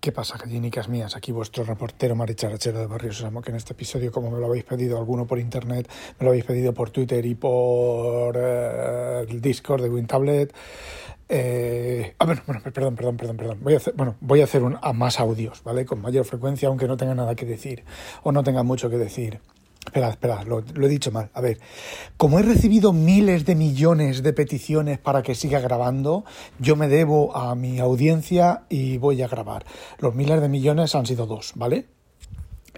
¿Qué pasa, gallinicas mías? Aquí vuestro reportero Maricharachero de Barrio Sésamo, que en este episodio, como me lo habéis pedido alguno por internet, me lo habéis pedido por Twitter y por eh, Discord de WinTablet. Eh, ah, bueno, bueno, perdón, perdón, perdón, perdón. Voy a hacer, bueno, voy a hacer un, a más audios, ¿vale? Con mayor frecuencia, aunque no tenga nada que decir o no tenga mucho que decir. Espera, espera, lo, lo, he dicho mal. A ver, como he recibido miles de millones de peticiones para que siga grabando, yo me debo a mi audiencia y voy a grabar. Los miles de millones han sido dos, ¿vale?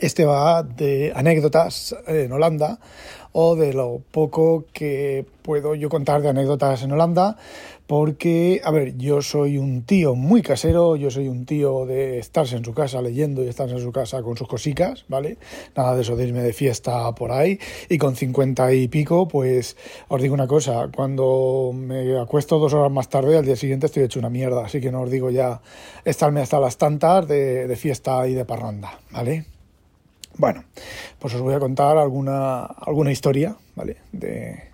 Este va de anécdotas en Holanda o de lo poco que puedo yo contar de anécdotas en Holanda, porque, a ver, yo soy un tío muy casero, yo soy un tío de estarse en su casa leyendo y estarse en su casa con sus cosicas, ¿vale? Nada de eso de irme de fiesta por ahí, y con cincuenta y pico, pues os digo una cosa, cuando me acuesto dos horas más tarde, al día siguiente estoy hecho una mierda, así que no os digo ya estarme hasta las tantas de, de fiesta y de parranda, ¿vale? Bueno, pues os voy a contar alguna, alguna historia, ¿vale? De,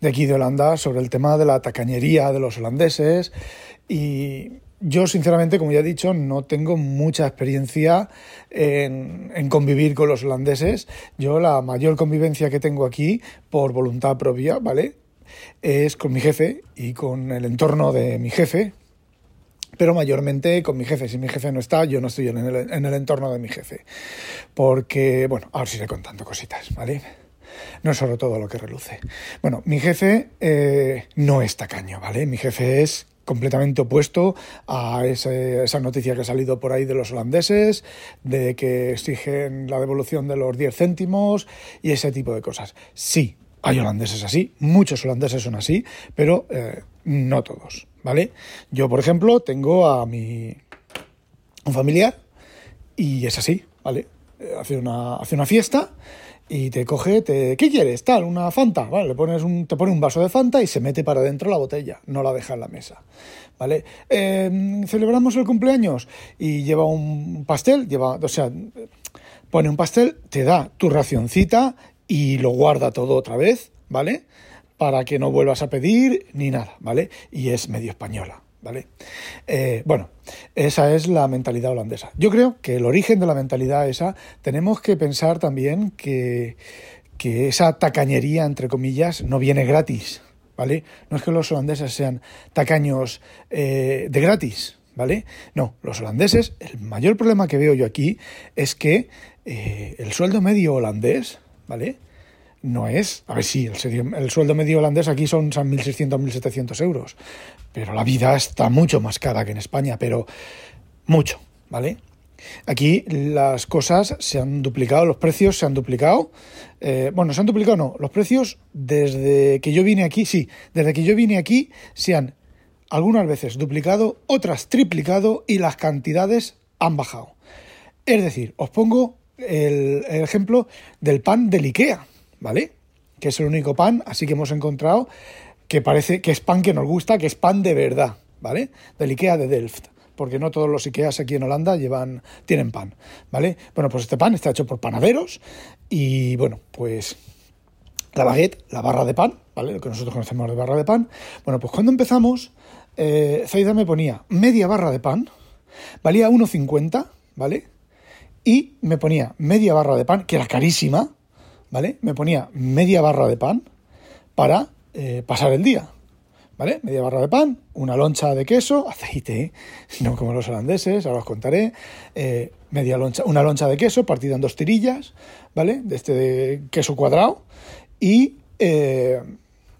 de aquí de Holanda sobre el tema de la tacañería de los holandeses y yo, sinceramente, como ya he dicho, no tengo mucha experiencia en, en, convivir con los holandeses. Yo la mayor convivencia que tengo aquí, por voluntad propia, ¿vale? Es con mi jefe y con el entorno de mi jefe, pero mayormente con mi jefe. Si mi jefe no está, yo no estoy en el, en el entorno de mi jefe. Porque, bueno, ahora os iré contando cositas, ¿vale? No es solo todo lo que reluce. Bueno, mi jefe eh, no es tacaño, ¿vale? Mi jefe es completamente opuesto a ese, esa noticia que ha salido por ahí de los holandeses, de que exigen la devolución de los 10 céntimos y ese tipo de cosas. Sí, hay holandeses así, muchos holandeses son así, pero eh, no todos, ¿vale? Yo, por ejemplo, tengo a mi un familiar y es así, ¿vale? Eh, hace una, hace una fiesta y te coge, te, ¿qué quieres? Tal, una Fanta, ¿vale? Le pones un, te pone un vaso de Fanta y se mete para adentro la botella, no la deja en la mesa, ¿vale? Eh, celebramos el cumpleaños y lleva un pastel, lleva, o sea, pone un pastel, te da tu racioncita y lo guarda todo otra vez, ¿vale? Para que no vuelvas a pedir ni nada, ¿vale? Y es medio española, ¿vale? Eh, bueno, esa es la mentalidad holandesa. Yo creo que el origen de la mentalidad esa, tenemos que pensar también que, que esa tacañería, entre comillas, no viene gratis, ¿vale? No es que los holandeses sean tacaños eh, de gratis, ¿vale? No, los holandeses, el mayor problema que veo yo aquí es que eh, el sueldo medio holandés, ¿vale? No es, a ver, sí, el, el sueldo medio holandés aquí son, son 1.600, 1.700 euros, pero la vida está mucho más cara que en España, pero mucho, ¿vale? Aquí las cosas se han duplicado, los precios se han duplicado. Eh, bueno, se han duplicado, no. Los precios desde que yo vine aquí, sí, desde que yo vine aquí se han algunas veces duplicado, otras triplicado y las cantidades han bajado. Es decir, os pongo el, el ejemplo del pan del IKEA, ¿vale? Que es el único pan, así que hemos encontrado que parece que es pan que nos gusta, que es pan de verdad, ¿vale? Del IKEA de Delft, porque no todos los IKEAs aquí en Holanda llevan, tienen pan, ¿vale? Bueno, pues este pan está hecho por panaderos y, bueno, pues la baguette, la barra de pan, ¿vale? Lo que nosotros conocemos de barra de pan. Bueno, pues cuando empezamos, eh, Zaida me ponía media barra de pan, valía 1,50, ¿vale? Y me ponía media barra de pan, que era carísima, ¿vale? Me ponía media barra de pan para eh, pasar el día, ¿vale? Media barra de pan, una loncha de queso, aceite, no como los holandeses, ahora os contaré, eh, media loncha, una loncha de queso partida en dos tirillas, ¿vale? De este queso cuadrado y eh,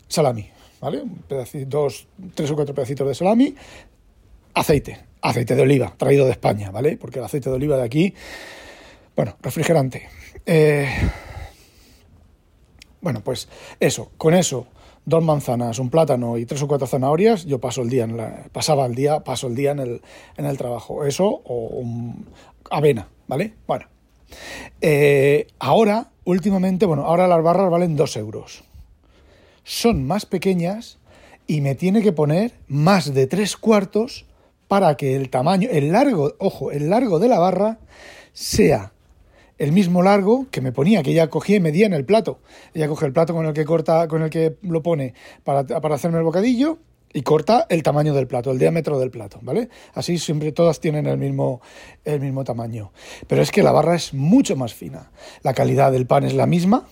salami, ¿vale? Un pedacito, dos, tres o cuatro pedacitos de salami, aceite, aceite de oliva, traído de España, ¿vale? Porque el aceite de oliva de aquí, bueno, refrigerante. Eh, bueno, pues eso, con eso, dos manzanas, un plátano y tres o cuatro zanahorias, yo paso el día en la, pasaba el día, paso el día en el, en el trabajo. Eso o un, avena, ¿vale? Bueno, eh, ahora, últimamente, bueno, ahora las barras valen 2 euros. Son más pequeñas y me tiene que poner más de 3 cuartos para que el tamaño, el largo, ojo, el largo de la barra sea el mismo largo que me ponía, que ella cogía y medía en el plato. Ella coge el plato con el que corta, con el que lo pone para, para hacerme el bocadillo y corta el tamaño del plato, el diámetro del plato, ¿vale? Así siempre todas tienen el mismo, el mismo tamaño. Pero es que la barra es mucho más fina. La calidad del pan es la misma.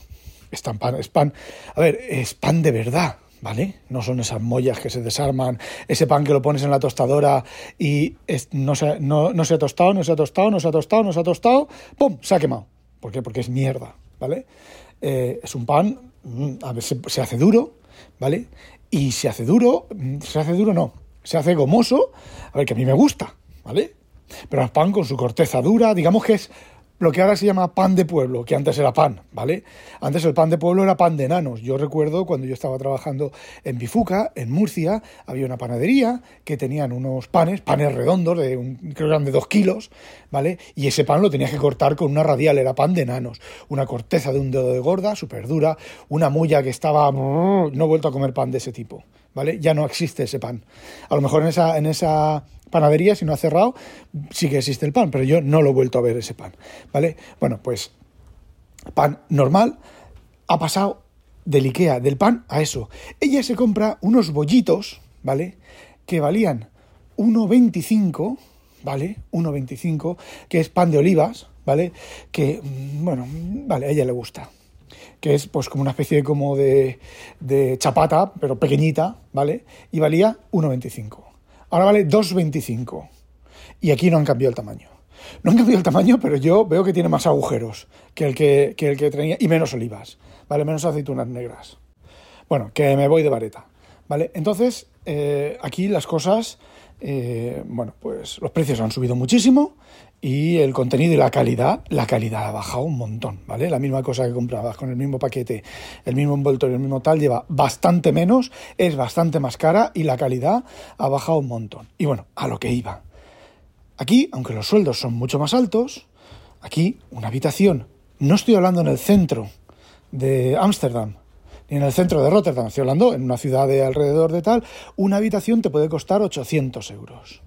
Es, pan, es pan, a ver, es pan de verdad, ¿vale? No son esas mollas que se desarman, ese pan que lo pones en la tostadora y no, se, no, no se ha tostado, no se ha tostado, no se ha tostado, no se ha tostado, ¡pum! Se ha quemado. ¿Por qué? Porque es mierda, ¿vale? Eh, es un pan, mm, a ver, se hace duro, ¿vale? Y se hace duro, se hace duro no, se hace gomoso, a ver, que a mí me gusta, ¿vale? Pero el pan con su corteza dura, digamos que es lo que ahora se llama pan de pueblo, que antes era pan, ¿vale? Antes el pan de pueblo era pan de enanos. Yo recuerdo cuando yo estaba trabajando en Bifuca, en Murcia, había una panadería que tenían unos panes, panes redondos, de un, creo que eran de dos kilos, ¿vale? Y ese pan lo tenías que cortar con una radial, era pan de enanos. Una corteza de un dedo de gorda, súper dura, una mulla que estaba... No he vuelto a comer pan de ese tipo, ¿vale? Ya no existe ese pan. A lo mejor en esa... En esa panadería, si no ha cerrado, sí que existe el pan, pero yo no lo he vuelto a ver ese pan, ¿vale? Bueno, pues pan normal ha pasado del Ikea, del pan, a eso. Ella se compra unos bollitos, ¿vale? Que valían 1,25, ¿vale? 1,25, que es pan de olivas, ¿vale? Que, mm, bueno, vale, a ella le gusta. Que es pues como una especie como de, de chapata, pero pequeñita, ¿vale? Y valía 1,25. Ahora vale 2,25. Y aquí no han cambiado el tamaño. No han cambiado el tamaño, pero yo veo que tiene más agujeros que el que, el que tenía y menos olivas, ¿vale? Menos aceitunas negras. Bueno, que me voy de vareta, ¿vale? Entonces, eh, aquí las cosas, eh, bueno, pues los precios han subido muchísimo y el contenido y la calidad, la calidad ha bajado un montón, ¿vale? La misma cosa que comprabas con el mismo paquete, el mismo envoltorio, el mismo tal, lleva bastante menos, es bastante más cara y la calidad ha bajado un montón. Y bueno, a lo que iba. Aquí, aunque los sueldos son mucho más altos, aquí una habitación, no estoy hablando en el centro de Ámsterdam, en el centro de Rotterdam, estoy hablando en una ciudad de alrededor de tal, una habitación te puede costar 800 euros.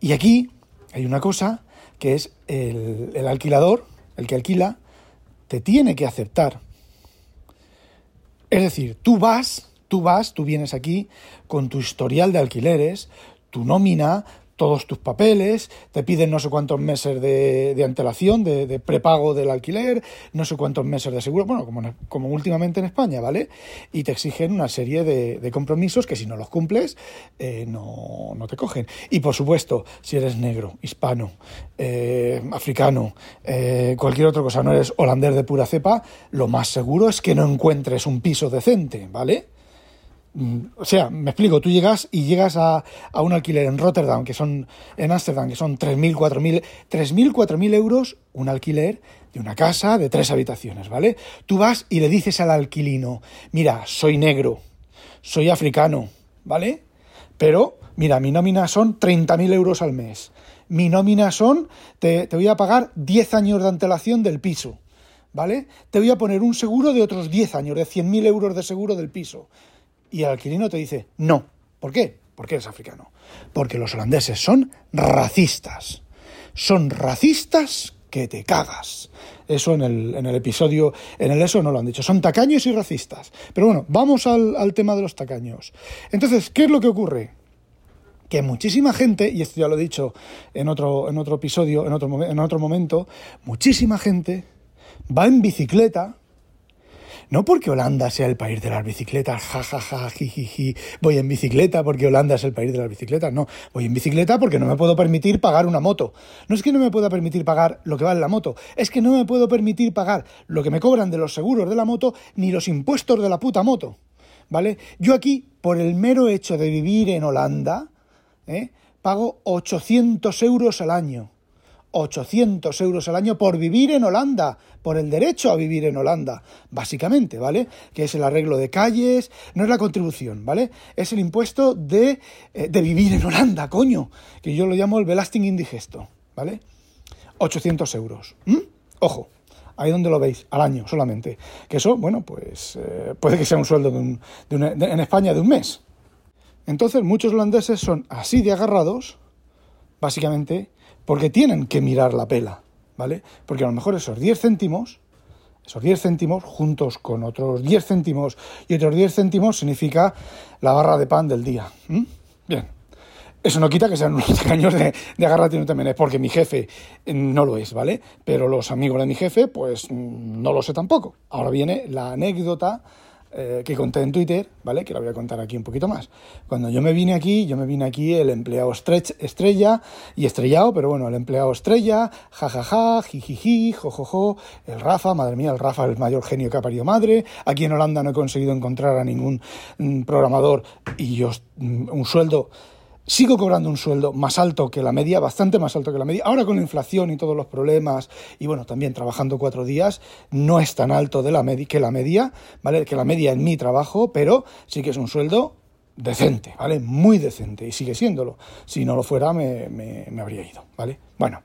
Y aquí hay una cosa que es el, alquilador, el que alquila, te tiene que aceptar. Es decir, tú vas, tú vas, tú vienes aquí con tu historial de alquileres, tu nómina, todos tus papeles, te piden no sé cuántos meses de, antelación, de, prepago del alquiler, no sé cuántos meses de seguro, bueno, como, como últimamente en España, ¿vale? Y te exigen una serie de, compromisos que si no los cumples, eh, no, te cogen. Y por supuesto, si eres negro, hispano, eh, africano, eh, cualquier otra cosa, no eres holandés de pura cepa, lo más seguro es que no encuentres un piso decente, ¿vale? O sea, me explico, tú llegas y llegas a, un alquiler en Rotterdam, que son, en Ámsterdam, que son 3.000, 4.000, 3.000, 4.000 euros un alquiler de una casa de tres habitaciones, ¿vale? Tú vas y le dices al alquilino, mira, soy negro, soy africano, ¿vale? Pero, mira, mi nómina son 30.000 euros al mes. Mi nómina son, te, te voy a pagar 10 años de antelación del piso, ¿vale? Te voy a poner un seguro de otros 10 años, de 100.000 euros de seguro del piso y el alquilino te dice no. ¿Por qué? Porque eres africano. Porque los holandeses son racistas. Son racistas que te cagas. Eso en el, en el, episodio, en el eso no lo han dicho. Son tacaños y racistas. Pero bueno, vamos al, al tema de los tacaños. Entonces, ¿qué es lo que ocurre? que muchísima gente, y esto ya lo he dicho en otro, en otro episodio, en otro, en otro momento, muchísima gente va en bicicleta no porque Holanda sea el país de las bicicletas, jajaja, jijiji, voy en bicicleta porque Holanda es el país de las bicicletas, no, voy en bicicleta porque no me puedo permitir pagar una moto. No es que no me pueda permitir pagar lo que vale la moto, es que no me puedo permitir pagar lo que me cobran de los seguros de la moto ni los impuestos de la puta moto. ¿Vale? Yo aquí, por el mero hecho de vivir en Holanda, ¿eh? pago 800 euros al año. 800 euros al año por vivir en Holanda, por el derecho a vivir en Holanda, básicamente, ¿vale? Que es el arreglo de calles, no es la contribución, ¿vale? Es el impuesto de, eh, de vivir en Holanda, coño, que yo lo llamo el belasting indigesto, ¿vale? 800 euros. Ojo, ahí donde lo veis, al año solamente. Que eso, bueno, pues eh, puede que sea un sueldo en España de un mes. Entonces muchos holandeses son así de agarrados, básicamente, porque tienen que mirar la pela, ¿vale? Porque a lo mejor esos 10 céntimos, esos 10 céntimos, juntos con otros 10 céntimos y otros 10 céntimos, significa la barra de pan del día. Bien. Eso no quita que sean unos caños de, de agarrate también, es porque mi jefe no lo es, ¿vale? Pero los amigos de mi jefe, pues no lo sé tampoco. Ahora viene la anécdota eh, que conté en Twitter, ¿vale? Que la voy a contar aquí un poquito más. Cuando yo me vine aquí, yo me vine aquí el empleado estrella y estrellado, pero bueno, el empleado estrella, jajaja, jijiji, jojojo, el Rafa, madre mía, el Rafa el mayor genio que ha parido madre. Aquí en Holanda no he conseguido encontrar a ningún mm, programador y yo mm, un sueldo sigo cobrando un sueldo más alto que la media, bastante más alto que la media. Ahora con la inflación y todos los problemas, y bueno, también trabajando cuatro días, no es tan alto de la que la media, ¿vale? Que la media en mi trabajo, pero sí que es un sueldo decente, ¿vale? Muy decente, y sigue siéndolo. Si no lo fuera, me, me, habría ido, ¿vale? Bueno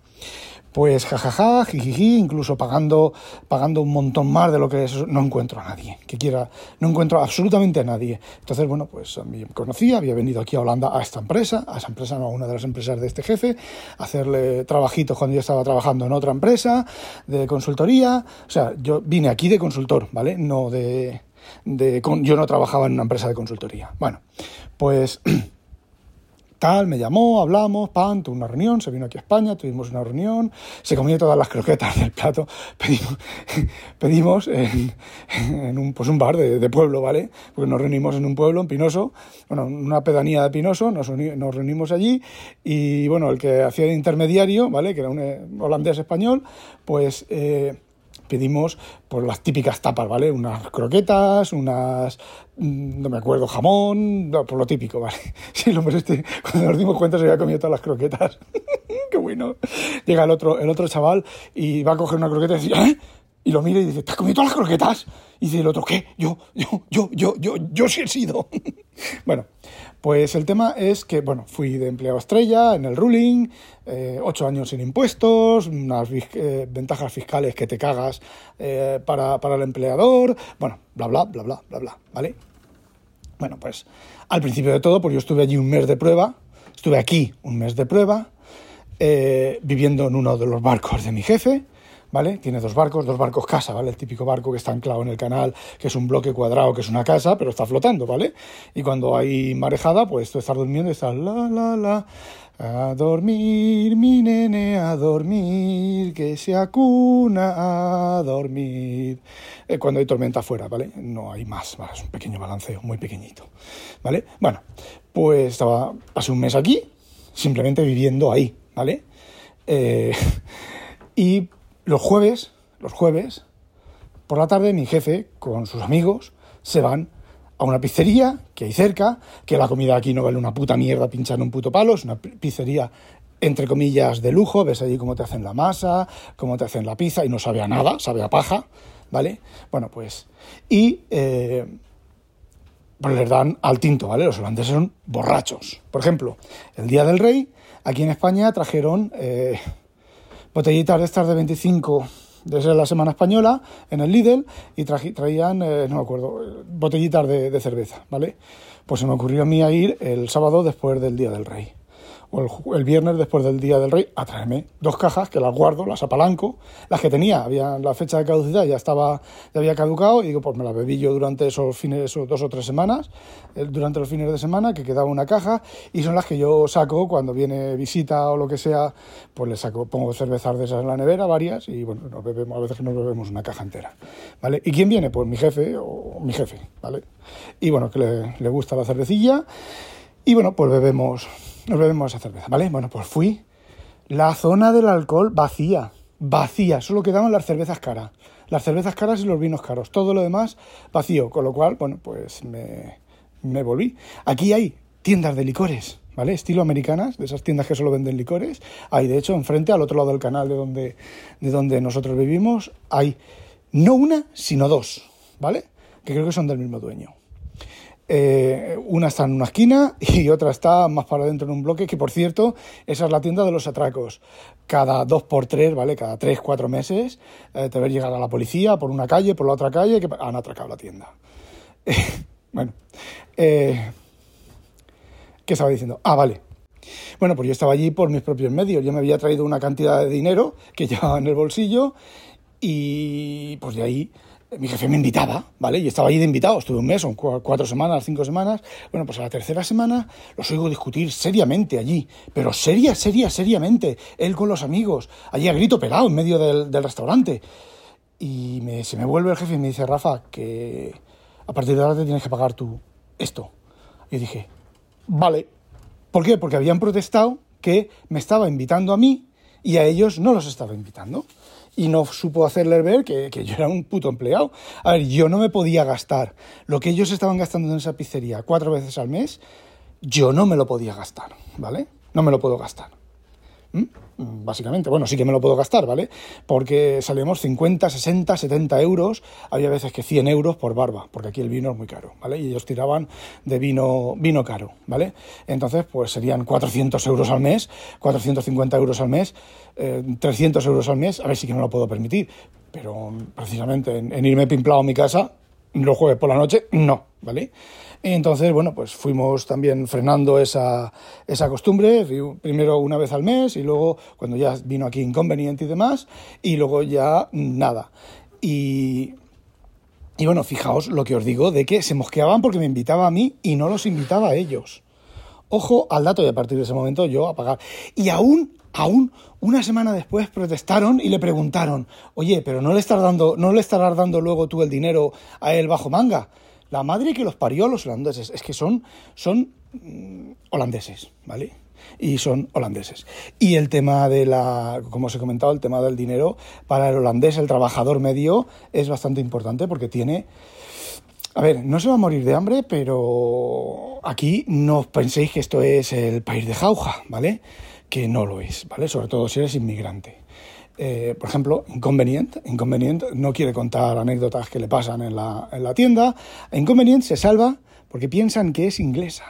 pues jajaja, jijiji, incluso pagando, pagando un montón más de lo que es, no encuentro a nadie que quiera, no encuentro absolutamente a nadie. Entonces, bueno, pues a mí me conocía, había venido aquí a Holanda a esta empresa, a esa empresa, no a una de las empresas de este jefe, a hacerle trabajitos cuando yo estaba trabajando en otra empresa de consultoría. O sea, yo vine aquí de consultor, ¿vale? No de, de yo no trabajaba en una empresa de consultoría. Bueno, pues tal, me llamó, hablamos, pan, tuve una reunión, se vino aquí a España, tuvimos una reunión, se comió todas las croquetas del plato, pedimos, pedimos en, un, pues un bar de, pueblo, ¿vale? Porque nos reunimos en un pueblo, en Pinoso, bueno, una pedanía de Pinoso, nos, nos reunimos allí y, bueno, el que hacía de intermediario, ¿vale? Que era un eh, holandés español, pues... Eh, pedimos por las típicas tapas, ¿vale? Unas croquetas, unas, mm, no me acuerdo, jamón, por lo típico, ¿vale? Sí, lo este, cuando nos dimos cuenta se había comido todas las croquetas. Qué bueno. Llega el otro, el otro chaval y va a coger una croqueta y dice, ¿eh? Y lo mira y dice, ¿te has comido todas las croquetas? Y dice el otro, ¿qué? Yo, yo, yo, yo, yo, yo sí he sido. bueno, pues el tema es que, bueno, fui de empleado estrella en el ruling, eh, ocho años sin impuestos, unas eh, ventajas fiscales que te cagas eh, para, para, el empleador, bueno, bla, bla, bla, bla, bla, bla, ¿vale? Bueno, pues al principio de todo, pues yo estuve allí un mes de prueba, estuve aquí un mes de prueba, viviendo en uno de los barcos de mi jefe, ¿vale? Tiene dos barcos, dos barcos casa, ¿vale? El típico barco que está anclado en el canal, que es un bloque cuadrado, que es una casa, pero está flotando, ¿vale? Y cuando hay marejada, pues tú estás durmiendo y estás la, la, la, a dormir, mi nene, a dormir, que se acuna a dormir. Eh, cuando hay tormenta afuera, ¿vale? No hay más, ¿vale? es un pequeño balanceo, muy pequeñito, ¿vale? Bueno, pues estaba hace un mes aquí, simplemente viviendo ahí, ¿vale? Eh, y los jueves, los jueves, por la tarde, mi jefe con sus amigos se van a una pizzería que hay cerca, que la comida aquí no vale una puta mierda pinchar un puto palo, es una pizzería entre comillas de lujo, ves allí cómo te hacen la masa, cómo te hacen la pizza y no sabe a nada, sabe a paja, ¿vale? Bueno, pues... Y... Eh, pues les dan al tinto, ¿vale? Los holandeses son borrachos. Por ejemplo, el Día del Rey, aquí en España trajeron... Eh, botellitas de estas de 25 desde la Semana Española en el Lidl y traían, eh, no me acuerdo, botellitas de, de, cerveza, ¿vale? Pues se me ocurrió a mí a ir el sábado después del Día del Rey o el, viernes después del Día del Rey a dos cajas que las guardo, las apalanco, las que tenía, había la fecha de caducidad ya estaba, ya había caducado y digo, pues me las bebí yo durante esos fines, esos dos o tres semanas, eh, durante los fines de semana, que quedaba una caja y son las que yo saco cuando viene visita o lo que sea, pues le saco, pongo cervezas de esas en la nevera, varias, y bueno, nos bebemos, a veces nos bebemos una caja entera, ¿vale? ¿Y quién viene? Pues mi jefe o mi jefe, ¿vale? Y bueno, que le, le gusta la cervecilla y bueno, pues bebemos nos bebemos esa cerveza, ¿vale? Bueno, pues fui. La zona del alcohol vacía, vacía, solo quedaban las cervezas caras. Las cervezas caras y los vinos caros, todo lo demás vacío, con lo cual, bueno, pues me, me volví. Aquí hay tiendas de licores, ¿vale? Estilo americanas, de esas tiendas que solo venden licores. Hay, de hecho, enfrente, al otro lado del canal de donde, de donde nosotros vivimos, hay no una, sino dos, ¿vale? Que creo que son del mismo dueño. Eh, una está en una esquina y otra está más para adentro en un bloque, que por cierto, esa es la tienda de los atracos. Cada dos por tres, ¿vale? Cada tres, cuatro meses, eh, te ves llegar a la policía por una calle, por la otra calle, que han atracado la tienda. bueno, eh, ¿qué estaba diciendo? Ah, vale. Bueno, pues yo estaba allí por mis propios medios. Yo me había traído una cantidad de dinero que llevaba en el bolsillo y pues de ahí mi jefe me invitaba, ¿vale? Y estaba allí de invitado, estuve un mes, cuatro semanas, cinco semanas. Bueno, pues a la tercera semana los oigo discutir seriamente allí, pero seria, seria, seriamente, él con los amigos, allí a grito pelado en medio del, restaurante. Y me, se me vuelve el jefe y me dice, Rafa, que a partir de ahora te tienes que pagar tú esto. Y dije, vale. ¿Por qué? Porque habían protestado que me estaba invitando a mí y a ellos no los estaba invitando y no supo hacerles ver que, que, yo era un puto empleado. A ver, yo no me podía gastar lo que ellos estaban gastando en esa pizzería cuatro veces al mes, yo no me lo podía gastar, ¿vale? No me lo puedo gastar. ¿Mm? Básicamente, bueno, sí que me lo puedo gastar, ¿vale? Porque salimos 50, 60, 70 euros, había veces que 100 euros por barba, porque aquí el vino es muy caro, ¿vale? Y ellos tiraban de vino, vino caro, ¿vale? Entonces, pues serían 400 euros al mes, 450 euros al mes, 300 eh, euros al mes, a ver si que no lo puedo permitir, pero precisamente en, en irme pimplado a mi casa, los jueves por la noche, no, ¿vale? Entonces, bueno, pues fuimos también frenando esa, esa costumbre, primero una vez al mes y luego cuando ya vino aquí inconveniente y demás, y luego ya nada. Y, y bueno, fijaos lo que os digo de que se mosqueaban porque me invitaba a mí y no los invitaba a ellos. Ojo al dato y a partir de ese momento yo a pagar. Y aún, aún, una semana después protestaron y le preguntaron, oye, pero no le estás dando, no le estarás dando luego tú el dinero a él bajo manga. La madre que los parió a los holandeses es que son, son mm, holandeses, ¿vale? Y son holandeses. Y el tema de la, como os he comentado, el tema del dinero para el holandés, el trabajador medio, es bastante importante porque tiene... A ver, no se va a morir de hambre, pero aquí no penséis que esto es el país de jauja, ¿vale? Que no lo es, ¿vale? Sobre todo si eres inmigrante. Eh, por ejemplo, Inconvenient. Inconvenient no quiere contar anécdotas que le pasan en la, en la tienda. Inconvenient se salva porque piensan que es inglesa.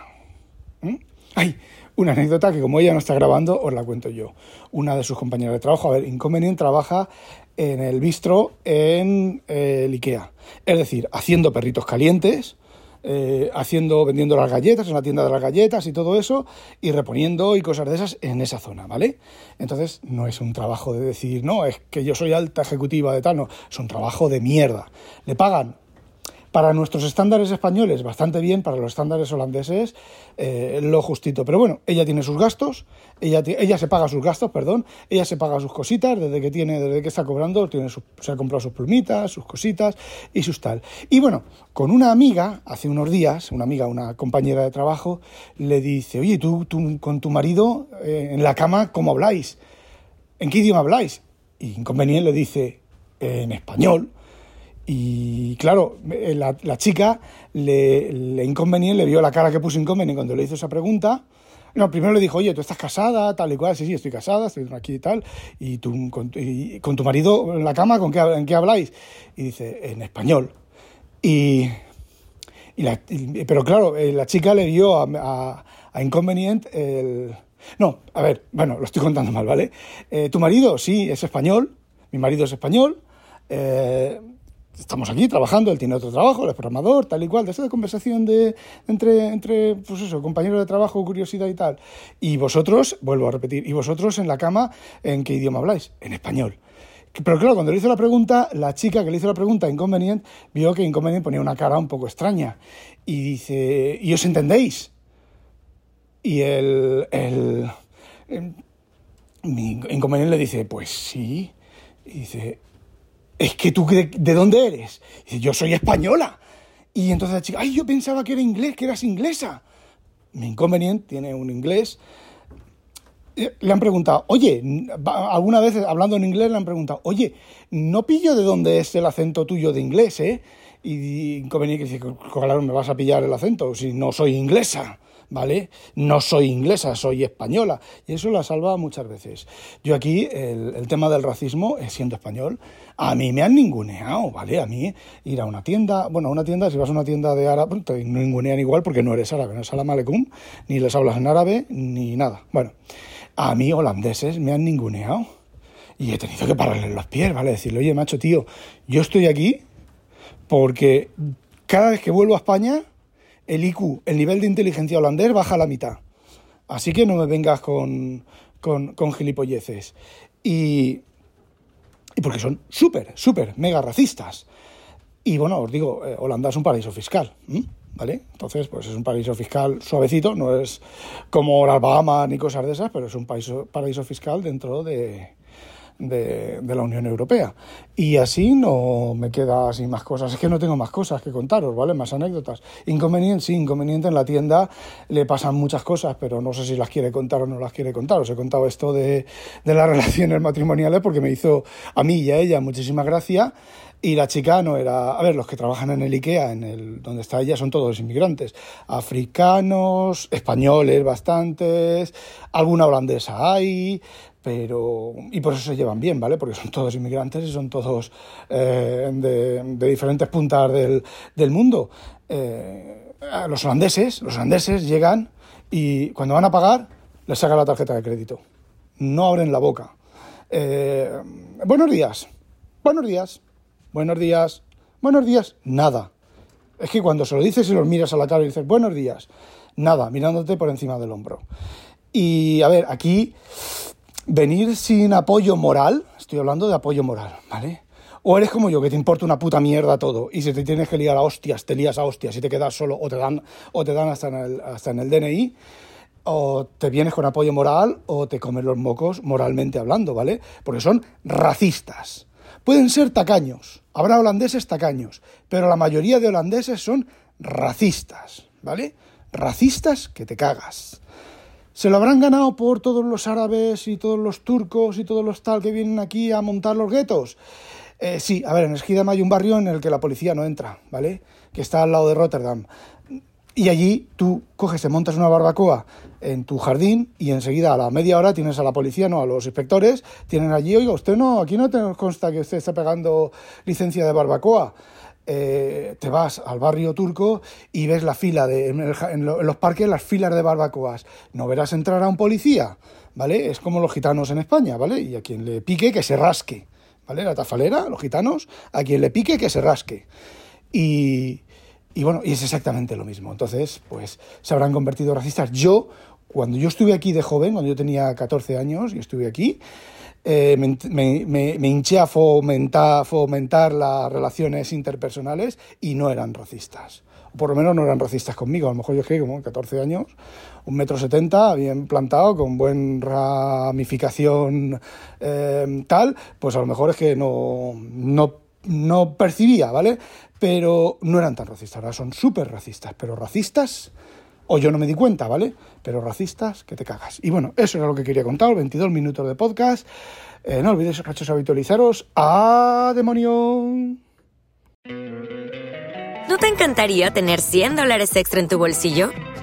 ¿Mm? Hay una anécdota que como ella no está grabando, os la cuento yo. Una de sus compañeras de trabajo, a ver, Inconvenient trabaja en el bistro en eh, el IKEA. Es decir, haciendo perritos calientes, eh, haciendo, vendiendo las galletas en la tienda de las galletas y todo eso, y reponiendo y cosas de esas en esa zona, ¿vale? Entonces, no es un trabajo de decir, no, es que yo soy alta ejecutiva de tal, no, es un trabajo de mierda. Le pagan para nuestros estándares españoles, bastante bien, para los estándares holandeses, eh, lo justito. Pero bueno, ella tiene sus gastos, ella, ella se paga sus gastos, perdón, ella se paga sus cositas, desde que tiene, desde que está cobrando, tiene se ha comprado sus plumitas, sus cositas y sus tal. Y bueno, con una amiga, hace unos días, una amiga, una compañera de trabajo, le dice, oye, tú, tú con tu marido eh, en la cama, ¿cómo habláis? ¿En qué idioma habláis? Y Inconveniente le dice, en español. Y claro, eh, la, chica le, le inconveniente, le vio la cara que puso inconveniente cuando le hizo esa pregunta. No, primero le dijo, oye, tú estás casada, tal y cual, sí, sí, estoy casada, estoy aquí y tal, y, tú, con, tu marido en la cama, ¿con qué, ¿en qué habláis? Y dice, en español. Y, pero claro, eh, la chica le vio a, a, Inconvenient el... No, a ver, bueno, lo estoy contando mal, ¿vale? Eh, tu marido, sí, es español, mi marido es español, eh, estamos aquí trabajando, él tiene otro trabajo, él es programador, tal y cual, de esa conversación de, entre, entre, pues eso, compañeros de trabajo, curiosidad y tal. Y vosotros, vuelvo a repetir, y vosotros en la cama, ¿en qué idioma habláis? En español. Pero claro, cuando le hizo la pregunta, la chica que le hizo la pregunta Inconvenient vio que Inconvenient ponía una cara un poco extraña. Y dice, ¿y os entendéis? Y el, el, el Inconvenient le dice, pues sí. Y dice, es que tú, ¿de, dónde eres? dice, yo soy española. Y entonces la chica, ay, yo pensaba que era inglés, que eras inglesa. Mi inconveniente tiene un inglés. Eh, le han preguntado, oye, alguna vez hablando en inglés le han preguntado, oye, no pillo de dónde es el acento tuyo de inglés, ¿eh? Y inconveniente dice, claro, me vas a pillar el acento si no soy inglesa. ¿Vale? No soy inglesa, soy española. Y eso la salva muchas veces. Yo aquí, el, tema del racismo, es siendo español, a mí me han ninguneado, ¿vale? A mí ir a una tienda, bueno, a una tienda, si vas a una tienda de árabe, te ningunean igual porque no eres árabe, no es salam aleikum, ni les hablas en árabe, ni nada. Bueno, a mí holandeses me han ninguneado. Y he tenido que pararle los pies, ¿vale? Decirle, oye, macho, tío, yo estoy aquí porque cada vez que vuelvo a España el IQ, el nivel de inteligencia holandés, baja a la mitad. Así que no me vengas con, con, gilipolleces. Y, y porque son súper, súper, mega racistas. Y bueno, os digo, eh, Holanda es un paraíso fiscal, ¿vale? Entonces, pues es un paraíso fiscal suavecito, no es como las ni cosas de esas, pero es un paraíso fiscal dentro de, de, la Unión Europea. Y así no me queda así más cosas. Es que no tengo más cosas que contaros, ¿vale? Más anécdotas. Inconveniente, sí, inconveniente en la tienda le pasan muchas cosas, pero no sé si las quiere contar o no las quiere contar. Os he contado esto de, de las relaciones matrimoniales porque me hizo a mí y a ella muchísima gracia. Y la chica no era, a ver, los que trabajan en el IKEA, en el donde está ella, son todos inmigrantes, africanos, españoles bastantes, alguna holandesa hay, pero y por eso se llevan bien, ¿vale? Porque son todos inmigrantes y son todos eh, de, diferentes puntas del, del mundo. Eh, los holandeses, los holandeses llegan y cuando van a pagar les sacan la tarjeta de crédito. No abren la boca. Eh, buenos días, buenos días, buenos días, buenos días, nada. Es que cuando se lo dices y los miras a la cara y dices buenos días, nada, mirándote por encima del hombro. Y a ver, aquí venir sin apoyo moral, estoy hablando de apoyo moral, ¿vale? O eres como yo, que te importa una puta mierda todo, y si te tienes que liar a hostias, te lías a hostias y te quedas solo, o te dan, o te dan hasta, en el, hasta en el DNI, o te vienes con apoyo moral, o te comes los mocos moralmente hablando, ¿vale? Porque son racistas. Pueden ser tacaños, habrá holandeses tacaños, pero la mayoría de holandeses son racistas, ¿vale? Racistas que te cagas. ¿Se lo habrán ganado por todos los árabes y todos los turcos y todos los tal que vienen aquí a montar los guetos? Eh, sí, a ver, en Esquidam hay un barrio en el que la policía no entra, ¿vale? Que está al lado de Rotterdam. Y allí tú coges, te montas una barbacoa en tu jardín y enseguida a la media hora tienes a la policía, no, a los inspectores, tienen allí, oiga, usted no, aquí no te consta que usted está pegando licencia de barbacoa. Eh, te vas al barrio turco y ves la fila de, en, los parques, las filas de barbacoas. No verás entrar a un policía, ¿vale? Es como los gitanos en España, ¿vale? Y a quien le pique, que se rasque, ¿vale? La tafalera, los gitanos, a quien le pique, que se rasque. Y, y bueno, y es exactamente lo mismo. Entonces, pues se habrán convertido racistas. Yo, cuando yo estuve aquí de joven, cuando yo tenía 14 años y estuve aquí, eh, me, hinché a fomentar, fomentar las relaciones interpersonales y no eran racistas. por lo menos no eran racistas conmigo. A lo mejor yo que como 14 años, un metro setenta, bien plantado, con buen ramificación eh, tal, pues a lo mejor es que no, no, no percibía, ¿vale? Pero no eran tan racistas, ahora son súper racistas, pero racistas o yo no me di cuenta, ¿vale? Pero racistas, que te cagas. Y bueno, eso era lo que quería contar, 22 minutos de podcast. Eh, no olvidéis, cachos, habitualizaros. ¡A demonio! ¿No te encantaría tener 100 dólares extra en tu bolsillo?